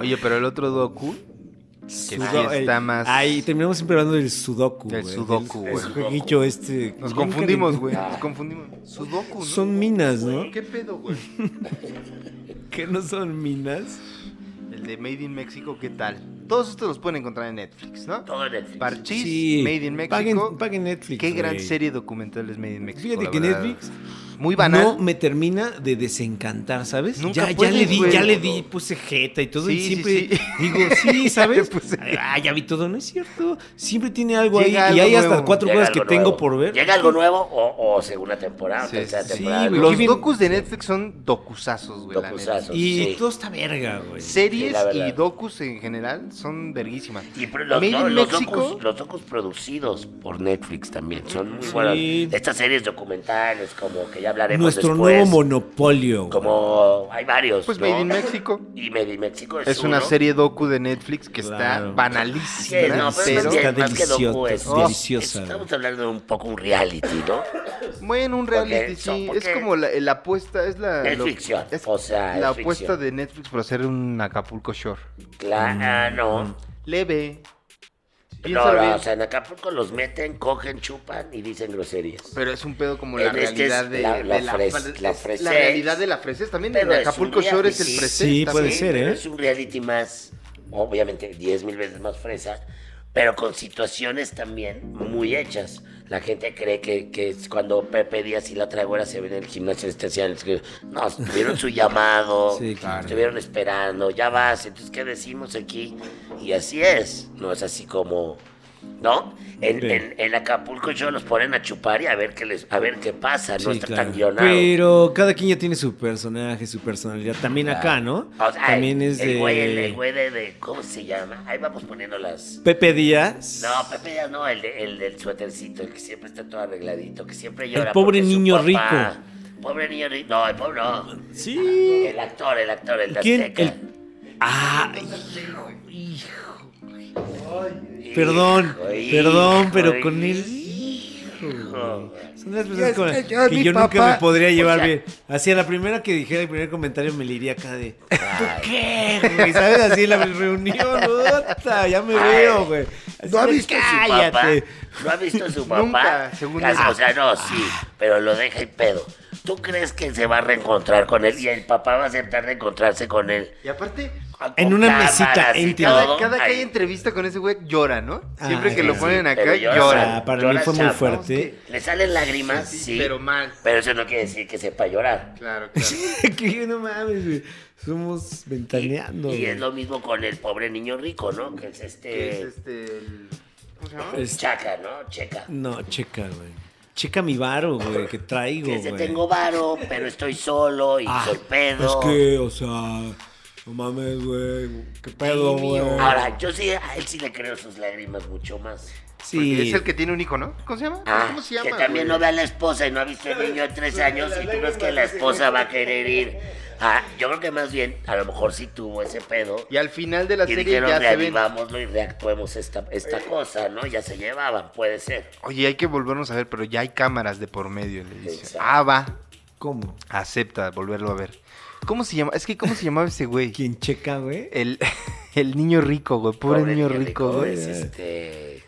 Oye, pero el otro docu, que sí Sudo- está más... Ahí terminamos siempre hablando del Sudoku. Del güey, Sudoku, güey. el jueguito este. Nos confundimos, güey. Nos confundimos. Sudoku, ¿no? Son minas, ¿no? ¿Qué pedo, güey? Que no son minas. El de Made in Mexico, ¿qué tal? Todos estos los pueden encontrar en Netflix, ¿no? Todo en Netflix. Parchís, Sí. Made in Mexico. Paguen, paguen Netflix. Qué gran serie documental es Made in Mexico. Fíjate la que verdad. Netflix Muy banal. no me termina de desencantar, ¿sabes? Nunca ya, ya le di, güey. ya le di, puse jeta y todo. y Sí, siempre sí. digo, sí, ¿sabes? Ah, ya vi todo, no es cierto. Siempre tiene algo Llega ahí. Y hay hasta cuatro Llega cosas que tengo por ver. Llega algo nuevo o, o segunda temporada, tercera sí, temporada. güey, Los docus de Netflix son docusazos, güey. Docusazos. Y Sí. todo está verga, güey. Series y docus en general son verguísimas. Y pero los, no, los docus, los docus producidos por Netflix también son muy Sí. buenas. Estas series documentales, como que ya hablaremos Nuestro después. nuevo monopolio. Como hay varios. Pues ¿no? Made in Mexico. Y Made in México es, Es una serie docu de Netflix que está. Sí, banalísima, no, pero, Está deliciosa, es, Oh, estamos hablando de un poco un reality, ¿no? bueno, un reality sí, es como la, la apuesta, es la Es lo- ficción, es o sea, la es apuesta ficción. de Netflix por hacer un Acapulco Shore. Claro. Leve. No, no, o sea, en Acapulco los meten, cogen, chupan y dicen groserías. Pero es un pedo como En la este es realidad de la- la de fres- la realidad de la freses también. En Acapulco Shore es el freses Sí, puede ser, pero ¿eh? Es un reality más, obviamente, 10 mil veces más fresa, pero con situaciones también muy hechas. La gente cree que, que es cuando Pepe Díaz y la Tragora se ven en el gimnasio especial. No, tuvieron su llamado, Sí, claro. estuvieron esperando, ya vas, entonces, ¿qué decimos aquí? Y así es, no es así como... ¿No? En, Sí. en, en Acapulco yo los ponen a chupar y a ver qué les, a ver qué pasa, no Sí, está claro. tan guionado. Pero cada quien ya tiene su personaje, su personalidad. También acá, ¿no? O sea, También el, es el güey, el, el güey de, de- ¿cómo se llama? Ahí vamos poniendo las... Pepe Díaz. No, Pepe Díaz no, el, de- el del suétercito, el que siempre está todo arregladito, que siempre llora. pobre porque su niño papá- rico. Pobre niño rico. No, el pobre no. Sí. El actor, el actor, el de ¿Quién? Azteca. El- Ah, hijo, hijo. Perdón, Hijo, perdón, hijo, pero con él. hijo. Son las personas con que las yo, que yo nunca papá- me podría llevar O sea- bien. Hacia la primera que dijera el primer comentario me le iría acá de. ¿Tú qué, güey? ¿Sabes? Así en la reunión, puta, ya me Ay. veo, güey. Así ¿No ha visto a su "Cállate". papá? ¿No ha visto a su papá? Nunca, según Casi. O sea, no, sí, pero lo deja y pedo. ¿Tú crees que se va a reencontrar con él y el papá va a aceptar reencontrarse con él? Y aparte, En una mesita íntima. cada, cada que hay Ay, entrevista con ese güey llora, ¿no? Siempre Ah, que lo ponen sí, acá, llora. llora. Ah, para Llora mí fue muy fuerte. Le salen lágrimas, sí, Pero mal. pero eso no quiere decir que sepa llorar. Claro, claro. que no mames, güey. Somos ventaneando. Y es lo mismo con el pobre niño rico, ¿no? Que es ¿Qué este... es este? el- ¿Cómo se llama? Es- Chaca, ¿no? Checa. No, checa, güey. Checa mi varo, güey, que traigo, güey. tengo varo, pero estoy solo y Ah, soy pedo. Es que, o sea, no mames, güey. ¿Qué pedo, güey? mío. Ahora, yo sí, a él sí le creo sus lágrimas mucho más. Porque Sí. es el que tiene un hijo, ¿no? ¿Cómo se llama? Ah, ¿Cómo se llama? que también güey? no ve a la esposa y no ha visto al niño de tres años y tú ves que la esposa va a querer ir. Ah, yo creo que más bien, a lo mejor sí tuvo ese pedo. Y al final de la Y serie dijeron, ya se ven. y reactuemos esta, esta cosa, ¿no? Ya se llevaban, puede ser. Oye, hay que volvernos a ver, pero ya hay cámaras de por medio, le dice. Exacto. Ah, va. ¿Cómo? Acepta volverlo a ver. ¿Cómo se llama? Es que, ¿cómo se llamaba ese güey? ¿Quién checa, güey? El, el niño rico, güey. Pobre, niño rico, güey. Es este.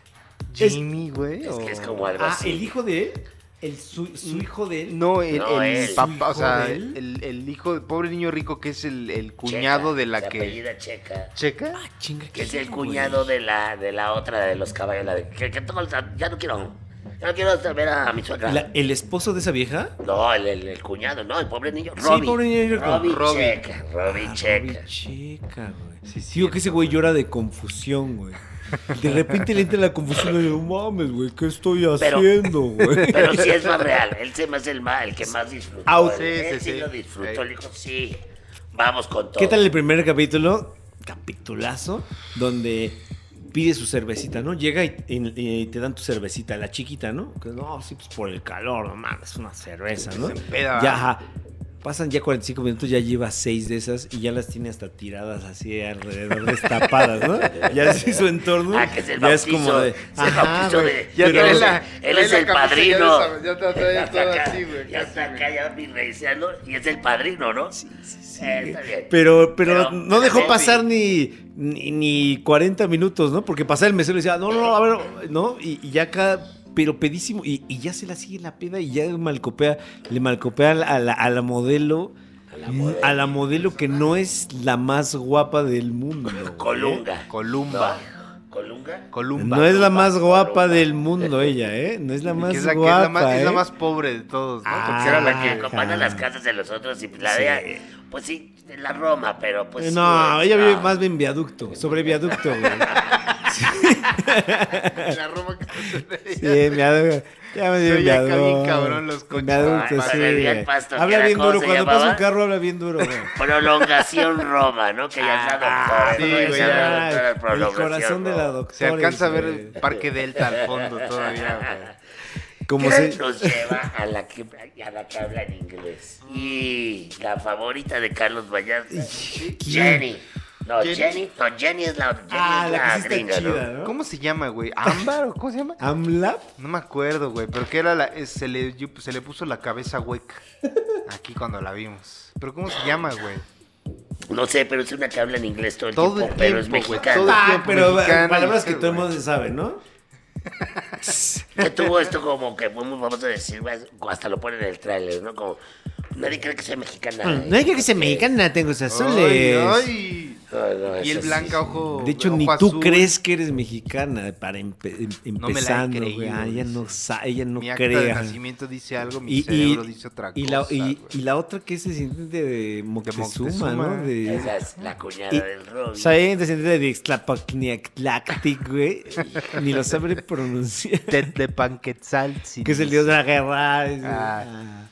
Jimmy, güey. Es o- que es como algo Ah, así. el hijo de él. El, su, su hijo de él. No, el, No, el papá, o ¿Su sea, el, el hijo, el pobre niño rico que es el, el Checa, cuñado de la que... apellida Checa. ¿Checa? Ah, chinga, Que es ¿quién, el cuñado de la, de la otra de los caballos. La de, que, que todo el- ya no quiero. Ya no quiero ver a mi suegra. La- ¿El esposo de esa vieja? No, el, el, el cuñado, no, el pobre niño. Sí, Robbie. pobre niño rico. Robbie, Robbie. Checa. Robbie Ah, Checa. Robbie Checa, güey. Sí, sí. Digo que ese güey llora de confusión, güey. De repente le entra la confusión y digo, mames, güey, ¿qué estoy Pero- haciendo, güey? Pero sí es más real. Él se me hace el, más, el que más disfrutó. Ah, Él- sí, él sí, sí. lo disfrutó. Él dijo, sí, vamos con todo. ¿Qué tal el primer capítulo? Capitulazo, donde pide su cervecita, ¿no? Llega y, y- y te dan tu cervecita, la chiquita, ¿no? Que no, sí, pues por el calor, no mames, una cerveza, ¿no? Se empeda. Ya, ajá. Pasan ya 45 minutos, ya lleva seis de esas y ya las tiene hasta tiradas así alrededor, destapadas, ¿no? Ya así su entorno. Ah, que es el ya es como de. Ajá, de- Ya Pero- trae la- Él es el padrino. ya sabes, Ya está todo acá, así, güey. ya está acá ya virreiciando y es el padrino, ¿no? Sí, sí, sí. está bien. Pero, pero, Pero- no dejó pasar ni, ni, ni 40 minutos, ¿no? Porque pasaba el mesero y decía, no, no, no, a ver, ¿no? Y, y ya acá, pero pedísimo, y, y ya se la sigue la peda y ya malcopea, le malcopea a la, a la, a la modelo, A la modelo. a la modelo que no es la más guapa del mundo. güey. Colunga. Columba. ¿No? ¿Colunga? Columba. No es la más guapa Columba. del mundo ella, ¿eh? No es la más que es la, que guapa, es la más, es la ¿eh? más pobre de todos, ¿no? Ah, Porque era la que. que acompaña a las casas de los otros y la Sí. de pues sí, en la Roma, pero pues. no, ella vive no. más bien viaducto, sobre viaducto, güey. La Roma que se Sí, veía. viaducto. Ya me dio bien cabrón los coches. Ah, sí, pasto, que Habla bien ¿cómo duro. Cuando pasa un carro, habla bien duro, güey. Prolongación Roma, ¿no? Que ya está Ah, doctora. sí, ¿no? Ya güey, ya. el corazón de la doctora. Se alcanza a ver el Parque Delta al fondo todavía, güey. Como ¿Qué se... nos lleva a la, que, a la que habla en inglés? Y la favorita de Carlos Vallarta, Jenny. No, Jenny. Jenny, no, Jenny es la, Jenny Ah, es la la, que sí está gringa, chida, ¿no? ¿no? ¿Cómo se llama, güey? ¿Ámbar o cómo se llama? ¿Amlap? No me acuerdo, güey, pero que era la, es- se, le, se le puso la cabeza hueca aquí cuando la vimos. Pero ¿cómo se llama, güey? No sé, pero es una que habla en inglés todo el Todo tiempo, el pero es tiempo, mexicana. todo el Ah, tiempo pero mexicana, palabras que todo el mundo se sabe, ¿no? Que tuvo esto como que fue muy famoso decir, hasta lo ponen en el tráiler, ¿no? Como, nadie cree que sea mexicana. ¿eh? No hay que sea mexicana, tengo Ay, azules. ay. No, no, Y el blanca ojo. De hecho, ojo ni tú azul. crees que eres mexicana para empe- em- No me la he empezando, güey. creído, Ah, ella no sabe, ella no Mi acta de cree. nacimiento dice algo, mi Y, y, cerebro dice otra cosa. y la, y, y la otra que es descendiente de Moctezuma, Moctezuma. ¿no? De, Esa es la cuñada Y- del Robin. soy descendiente de Ixtlapacniactlactic, güey. Ni lo sabe pronunciar. Tet de Panquetzaltzin. que es el dios de la guerra. Ah. ah.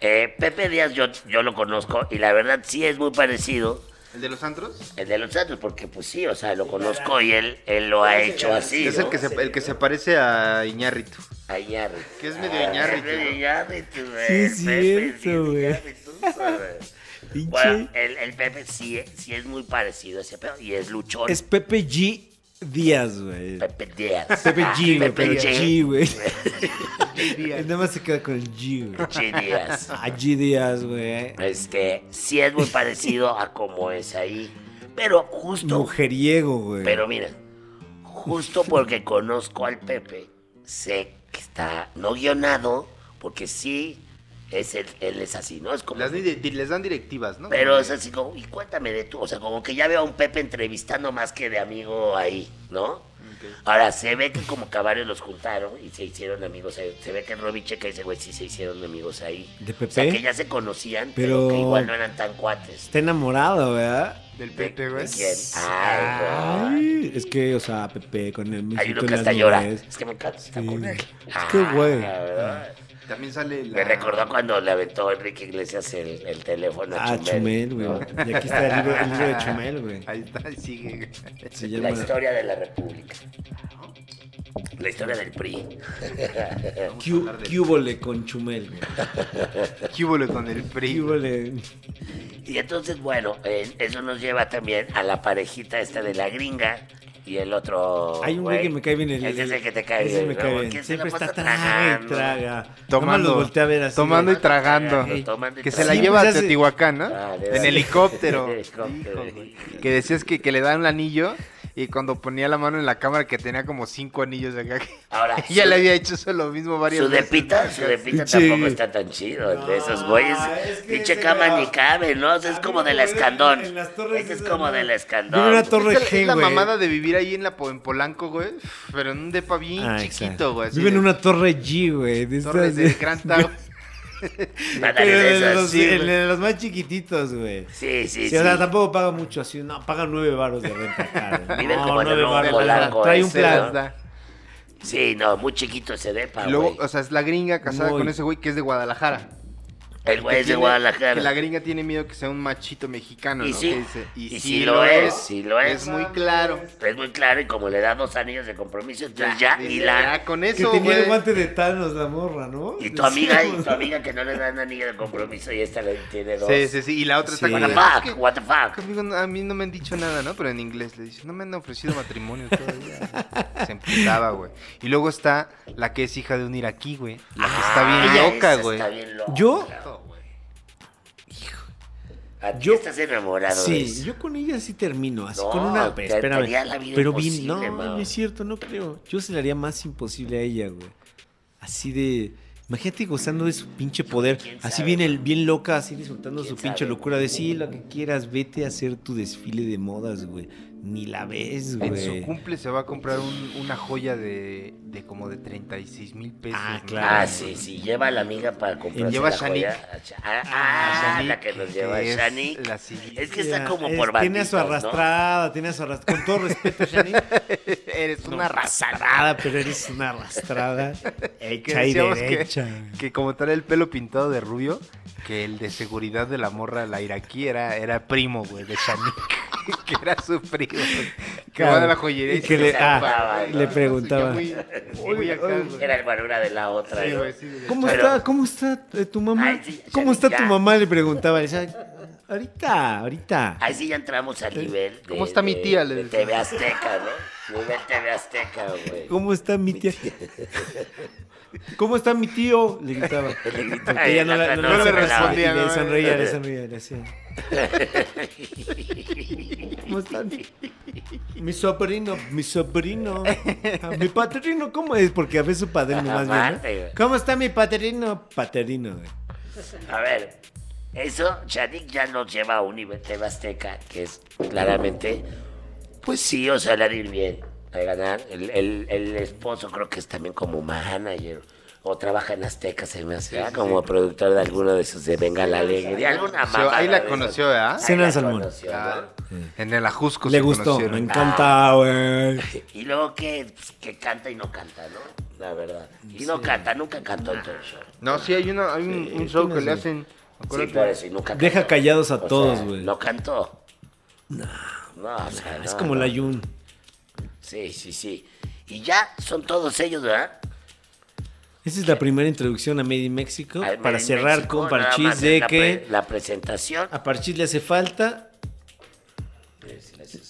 Eh, Pepe Díaz yo, yo lo conozco y la verdad sí es muy parecido ¿El de los antros? el de los Santos, porque pues sí, o sea, lo conozco y él, él lo ha hecho así, es el que, se, el que se parece a Iñárritu. A Iñárritu. Que es medio Ah, Iñárritu, Es medio. Iñárritu, güey. Sí, es cierto, güey. Bueno, el, el Pepe sí, sí es muy parecido a ese pedo y es luchón. Es Pepe G. Díaz, güey. Pepe Díaz. Pepe G, güey. Pepe G. G, güey. Nada más se queda con el G, güey. G Díaz. Ah, G Díaz, güey. Este, sí es muy parecido a como es ahí. Pero justo. Mujeriego, güey. Pero mira, justo porque conozco al Pepe, sé que está no guionado, porque sí, es el- él es así, ¿no? Es como. Las les dan directivas, ¿no? Pero es así como, y cuéntame de tú, o sea, como que ya veo a un Pepe entrevistando más que de amigo ahí, ¿no? Ahora, se ve que como que los juntaron y se hicieron amigos ahí. Se ve que Robbie Checa y ese güey sí se hicieron amigos ahí. ¿De O sea, Pepe? que ya se conocían, pero, Pero- que igual no eran tan cuates. Está enamorado, ¿verdad? Del ¿De- Pepe, güey. de quién? Ay, güey. Ay, es que, o sea, Pepe con el Hay uno que hasta llora. Es que me encanta estar Sí. con él. Es que, güey. Ah. También sale la... Me recordó cuando le aventó Enrique Iglesias el, el teléfono a Ah, Chumel. Güey. ¿no? Y aquí está el libro, el libro de Chumel, güey. Ahí está, ahí sigue. La historia de la República. La historia del PRI. Cu- Cúbole con Chumel. ¿Qué hubo con el PRI? Cúbole. Y entonces, bueno, eh, eso nos lleva también a la parejita esta de la gringa y el otro. Hay un güey que me cae bien. El, Ese es el que te cae ese bien. me cae bien. ¿Quién se la Siempre está traga y tragando? traga. Tomando, a ver así. tomando y tragando. Tomando y Que se la tragando. lleva a Teotihuacán, ¿no? Ah, en helicóptero. Helicóptero. Hijo. Que decías que, que le dan un anillo y cuando ponía la mano en la cámara que tenía como cinco anillos acá. que- Ahora, su- le había hecho eso lo mismo varias Su veces. depita, su depita tampoco está tan chido. el de esos No, güeyes, es que pinche cama era- ni cabe, ¿no? O sea, es como de me acuerdo escandón. en- en las torres Ese es como ¿no? de la Vive escandón. una torre Es, la- es la G, güey. mamada de vivir ahí en la en Polanco, güey. Pero en un depa bien Ah, chiquito, exacto. güey. Vive en de- una torre G, güey. de torres de Grand Tower. De los, sí, el güey. de los más chiquititos, güey. Sí, sí, Sí, o sea, tampoco paga mucho así. No, paga nueve baros de renta cara. Vive no, el nueve. Polanco Trae un plan. Sí, no, muy chiquito ese depa, Y luego, güey. o sea, es la gringa casada Muy. con ese güey que es de Guadalajara. El güey Que es de Guadalajara. Que la gringa tiene miedo que sea un machito mexicano, Y ¿no? sí, Que dice, y, y sí, sí lo, es, es, sí lo es. Es muy claro. Es muy claro y como le da dos anillos de compromiso, entonces ya, y la... ya con Que eso, tenía el güey. guante de Thanos, la morra, ¿no? Y tu amiga, y tu amiga que no le dan anillo de compromiso y esta le tiene dos. Sí, sí, sí. Y la otra está Sí. con What the fuck, es que- what the fuck. Conmigo a mí no me han dicho nada, ¿no? Pero en inglés le dicen, no me han ofrecido matrimonio todavía. Se emputaba, güey. Y luego está la que es hija de un iraquí, güey. La que está bien Ah, loca, güey. Está bien loca. Yo- ¿A ti Yo- estás enamorado de Sí, eso? yo con ella sí termino, así No, con una... te- espérame, tenía la vida pero bien, no, no es cierto, no creo. Yo se le haría más imposible a ella, güey. Así de... Imagínate gozando de su pinche poder, así bien, el, bien loca, así disfrutando ¿Quién su pinche sabe, locura de sí, lo que quieras, vete a hacer tu desfile de modas, güey. Ni la ves, En su güey. cumple se va a comprar un- una joya de, de como de 36 mil pesos. Ah, claro. Ah, sí, sí, lleva a la amiga para comprarse Lleva la Shanique. joya. Ah, Ah, ah, Shanique, la que nos lleva que es la siguiente. Es que está como es- por Tiene a su banditos, ¿no? arrastrada, tiene a su arrastrada. Con todo respeto, Shani. Eres una arrastrada, pero eres una arrastrada Que hecha y que, derecha. que como trae el pelo pintado de rubio, que el de seguridad de la morra, la iraquí, era, era primo, güey, de Shanique. que era su primo. Que Claro. va de la joyería y, que se le- ah, le preguntaba. Muy, muy acá. Era de la otra. Sí, ¿no? sí, güey. ¿Cómo Pero- está, cómo está eh, tu mamá? Ay, sí, ¿Cómo ya- está tu ya. mamá? Le preguntaba. Le decía, ahorita, ahorita. Ahí sí ya entramos al nivel. de- ¿Cómo está mi tía? Le De. TV Azteca, ¿no? Nivel TV Azteca, güey. ¿Cómo está mi tía? ¿Cómo está mi tío? Le gritaba. Le gritaba, Porque ella no, la no no le respondía. le sonreía, le sonreía, le hacía. ¿Cómo están? Mi sobrino, mi sobrino. Ah, Mi padrino, ¿cómo es? Porque a veces su padrino más bien. Aparte. ¿Cómo está mi padrino? Paterino, güey. A ver, eso, Shanik ya nos lleva a un nivel TV Azteca, que es claramente, pues sí, o sea, le ha de ir bien, a ganar. El, el- el esposo creo que es también como manager, o trabaja en Azteca, se me hace, ¿ah? como productor de alguno de esos de Venga la Alegría, alguna O sea, ahí la de conoció. ¿verdad? Ahí Cena la Salmón. En el Ajusco Le se gustó, conocieron. me encanta, güey. Y luego que, pues, que canta y no canta, ¿no? La verdad. Y no canta, nunca cantó en el show. No, sí, hay, una, hay un, un show que le hacen. Sí, por eso, y nunca Deja cantó. callados a O todos, güey. No cantó. No. No, o sea, Es como no. la Yun. Sí, sí, sí. Y ya son todos ellos, ¿verdad? Esa es la primera introducción a Made in Mexico. Al para Made cerrar con más de la que pre- la presentación. a Parchís le hace falta.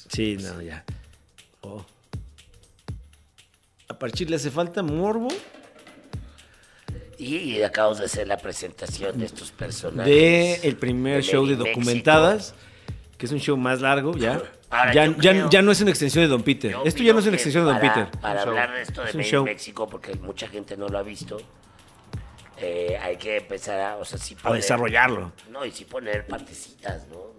Sí, no, ya. Oh. A Parchís le hace falta morbo Y acabamos de hacer la presentación de estos personajes. de el primer de show de Made documentadas, que es un show más largo, ya. Ahora, ya, ya, creo- ya no es una extensión de Don Peter. Esto ya no es una extensión de Don para- Peter. Para hablar de esto de Es Made in. México, porque mucha gente no lo ha visto, eh, hay que empezar a, o sea, sí A poner- desarrollarlo. No, y sí poner partecitas, ¿no?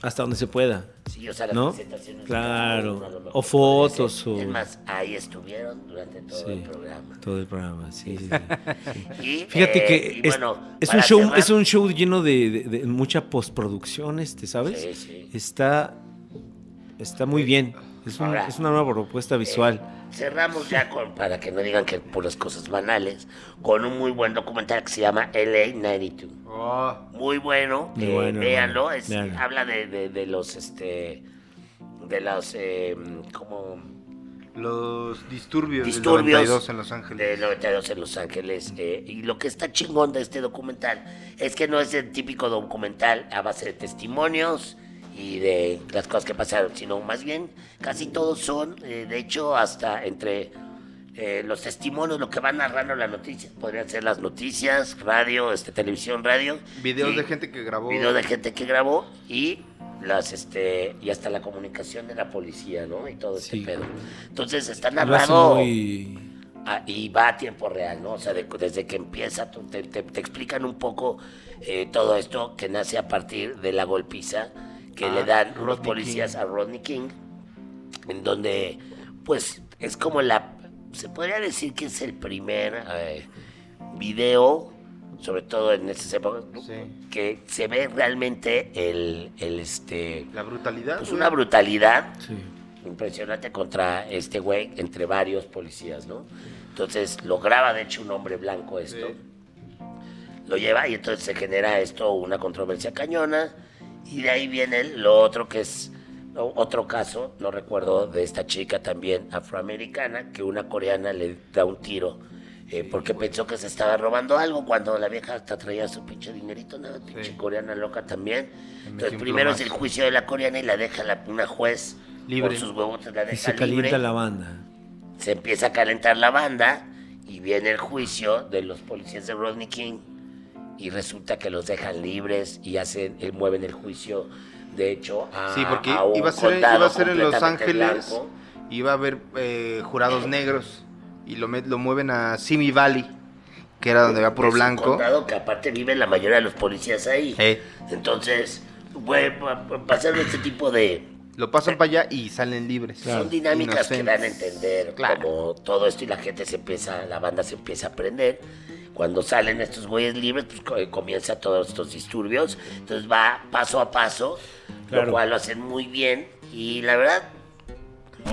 Hasta donde se pueda. Sí, o sea, las ¿No? presentaciones. Claro. cada O fotos, o- Es más, ahí estuvieron durante todo el Sí. programa. Todo el programa, sí. sí, sí. Y, Fíjate eh, que y es, bueno, es un show, cerrar- es un show lleno de, de- de mucha postproducción, este, ¿sabes? Sí, sí. Está, está muy bien. Es, un- Ahora, es una nueva propuesta visual. Cerramos ya con, para que no digan que puras cosas banales, con un muy buen documental que se llama LA 92. Oh, Muy bueno, Muy eh, bueno, véanlo, bueno, es- véanlo. habla de, de- de los, este, de los, eh, como, los disturbios, disturbios del 92 en Los Ángeles. de 92 en Los Ángeles. eh, y lo que está chingón de este documental es que no es el típico documental a base de testimonios y de las cosas que pasaron, sino más bien casi todos son, eh, de hecho, hasta entre eh, los testimonios, lo que van narrando las noticias, podrían ser las noticias, radio, este, televisión, radio. Videos y- de gente que grabó. Videos de gente que grabó y las este y hasta la comunicación de la policía, ¿no? Y todo Sí. este pedo. Entonces está narrado muy- y va a tiempo real, ¿no? O sea, de- desde que empieza, te, te- te explican un poco eh, todo esto que nace a partir de la golpiza que Ah, le dan los Rodney policías King. a Rodney King, en donde, pues, es como la. Se podría decir que es el primer eh, video, sobre todo en esas épocas, que se ve realmente el, el este. La brutalidad. Pues una brutalidad sí. impresionante contra este güey entre varios policías, ¿no? Entonces lo graba de hecho un hombre blanco esto. Sí. lo lleva y entonces se genera esto una controversia cañona y de ahí viene lo otro que es otro caso, no recuerdo, de esta chica también afroamericana que una coreana le da un tiro eh, porque pensó que se estaba robando algo cuando la vieja hasta traía su pinche dinerito, ¿no? Pinche coreana loca también. Entonces primero es el juicio de la coreana y la deja la, una juez Libre. por sus huevotes, la Y deja se calienta libre la banda. se empieza a calentar la banda y viene el juicio de los policías de Rodney King y resulta que los dejan libres y hacen eh, mueven el juicio de hecho a, Sí, porque a un iba a ser, iba a ser en Los Ángeles, blanco. iba a haber eh, jurados negros y lo, lo mueven a Simi Valley, que era donde había puro blanco. condado que aparte viven la mayoría de los policías ahí entonces pues, pa- pa- pasaron este tipo de lo pasan para allá y salen libres. Son dinámicas que dan a Inocentes. entender Claro. como todo esto y la gente se empieza, la banda se empieza a aprender. Cuando salen estos güeyes libres, pues co- comienza todos estos disturbios. Entonces va paso a paso, Claro. lo cual lo hacen muy bien. Y la verdad,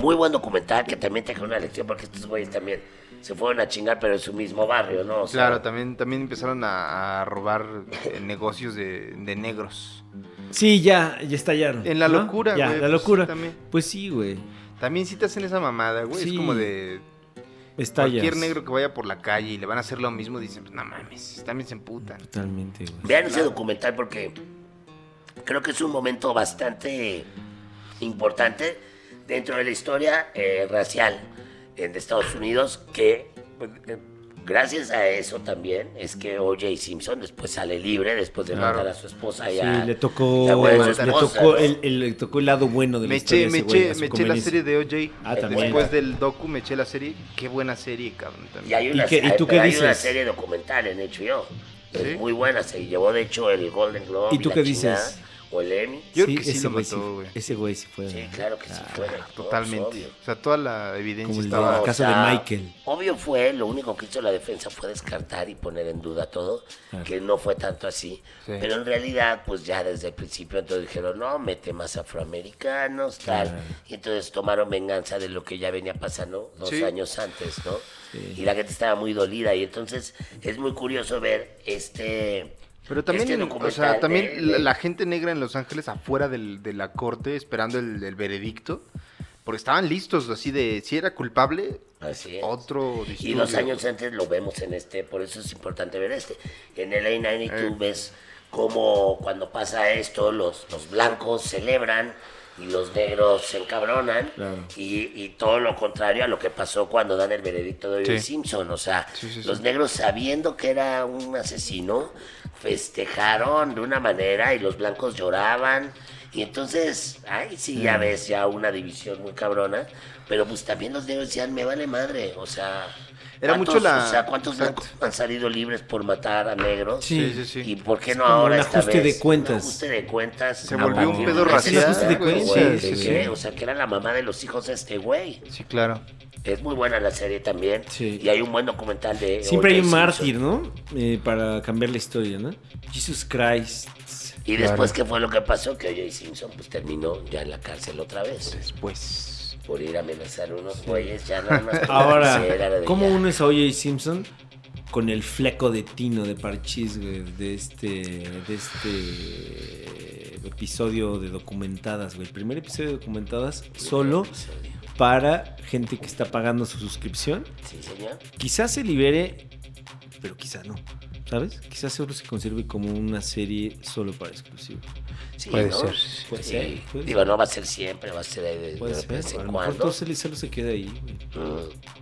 muy buen documental que también te deja una lección porque estos güeyes también se fueron a chingar, pero en su mismo barrio, ¿no? O sea, Claro, también, también empezaron a, a robar eh, negocios de, de negros. Sí, ya, ya estallaron. En la ¿no? locura, Ya, güey, la pues, locura. también. Pues sí, güey. También si te hacen esa mamada, güey. Sí. Es como de Estallas. cualquier negro que vaya por la calle y le van a hacer lo mismo, dicen, pues no mames, también se emputan. Totalmente, güey. Vean ese documental porque creo que es un momento bastante importante dentro de la historia eh, racial en Estados Unidos que pues, eh, gracias a eso también es que O.J. Simpson después sale libre después de Claro. matar a su esposa y Sí, a- le tocó, le tocó, el, el- le tocó el lado bueno de la Me historia. eché, me ese eché, me la serie de OJ. Ah. Después del docu me eché la serie. Qué buena serie, cabrón. También. y hay una, ¿Y qué- y hay- tú qué hay una serie documental en HBO ¿Sí? es muy buena se llevó de hecho el Golden Globe ¿Y tú qué dices? O el Yo creo que sí ese lo güey mató, güey. Ese güey sí fue. sí claro que sí fue no, Totalmente. obvio. O sea, toda la evidencia Como el estaba. No, caso de Michael. Obvio fue, lo único que hizo la defensa fue descartar y poner en duda todo, Claro. que no fue tanto así. Sí. Pero en realidad, pues ya desde el principio entonces dijeron, no, mete más afroamericanos, tal. Claro. Y entonces tomaron venganza de lo que ya venía pasando dos Sí. años antes, ¿no? Y la gente estaba muy dolida y entonces es muy curioso ver este... Pero también, este o sea, también de- la, de- la gente negra en Los Ángeles afuera del- de la corte esperando el, el veredicto, porque estaban listos así de si era culpable, Así es. otro Y disturbio. dos años antes lo vemos en este, por eso es importante ver este. En el A92 Eh. ves cómo cuando pasa esto los, los blancos celebran y los negros se encabronan Claro. y, y todo lo contrario a lo que pasó cuando dan el veredicto de O.J. Sí. Simpson. O sea, sí, sí. los negros sabiendo que era un asesino festejaron de una manera y los blancos lloraban. Y entonces, ay, sí, ya ves ya una división muy cabrona. Pero pues también los negros decían, me vale madre. O sea, Era ¿cuántos- mucho la- O sea, ¿cuántos blancos han salido libres por matar a negros? Sí. Sí, sí. ¿Y por qué no ahora un esta ajuste vez? de cuentas. Un ajuste de cuentas. Se volvió un pedo racial, ese ajuste de cuentas, sí, sí. O sea, que era la mamá de los hijos de este güey. Sí, claro. Es muy buena la serie también. Sí. Y hay un buen documental de. Siempre hay un mártir, ¿no? Eh, para cambiar la historia, ¿no? Jesus Christ. Y después, ¿qué fue lo que pasó? Que O.J. Simpson pues terminó ya en la cárcel otra vez. Después. Por ir a amenazar a unos güeyes, ya nada más. Ahora, ¿cómo ya. uno es a O.J. Simpson con el fleco de Tino de Parchís, güey, de este, de este episodio de documentadas, güey? El primer episodio de documentadas solo para gente que está pagando su suscripción. Sí, señor. Quizás se libere, pero quizás no. ¿Sabes? Quizás solo se conserve como una serie solo para exclusivos. Sí, Puede ¿no? ser. Puede Sí. ser, puede Digo, ser. no va a ser siempre, va a ser de, de Puede vez ser. A en lo mejor cuando. todo se, solo se queda ahí. Mm.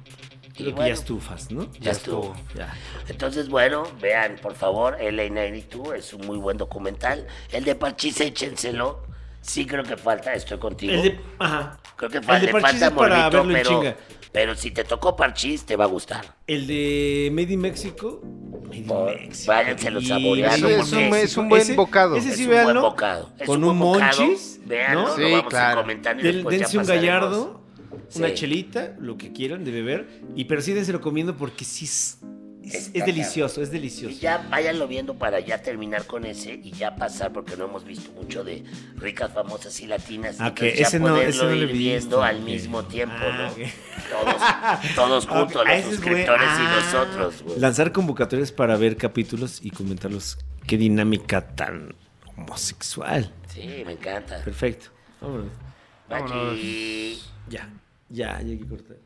Y Creo que bueno, ya estufas, ¿no? ya estuvo. Ya. Entonces, bueno, vean, por favor, LA92 es un muy buen documental. El de Parchís, échenselo. Sí creo que falta, estoy contigo. El de, ajá. Creo que el fa- de le falta es para morbito, verlo en pero, chinga. pero si te tocó Parchís, te va a gustar. El de Made in Mexico. Por- Mexico. váyanselo saboreando, Es, un, es un buen ese- bocado. ese Es sí, véanlo. Es Con un monchis. Véanlo, ¿no? Sí, vamos claro. comentando y Del- después ya dense un gallardo, una chelita, lo que quieran de beber. Y pero sí lo comiendo porque sí es Es, Está es delicioso, Y delicioso. ya váyanlo viendo para ya terminar con ese y ya pasar, porque no hemos visto mucho de ricas, famosas y latinas. Ah, entonces que ya ese no- ese no lo ir viendo al mismo tiempo, Ah, ¿no? Todos, todos juntos, los ese es suscriptores y Ah. nosotros, güey. Lanzar convocatorias para ver capítulos y comentarlos. Qué dinámica tan homosexual. Sí, me encanta. Perfecto. Vámonos. Machi. Ya, ya, ya hay que cortar.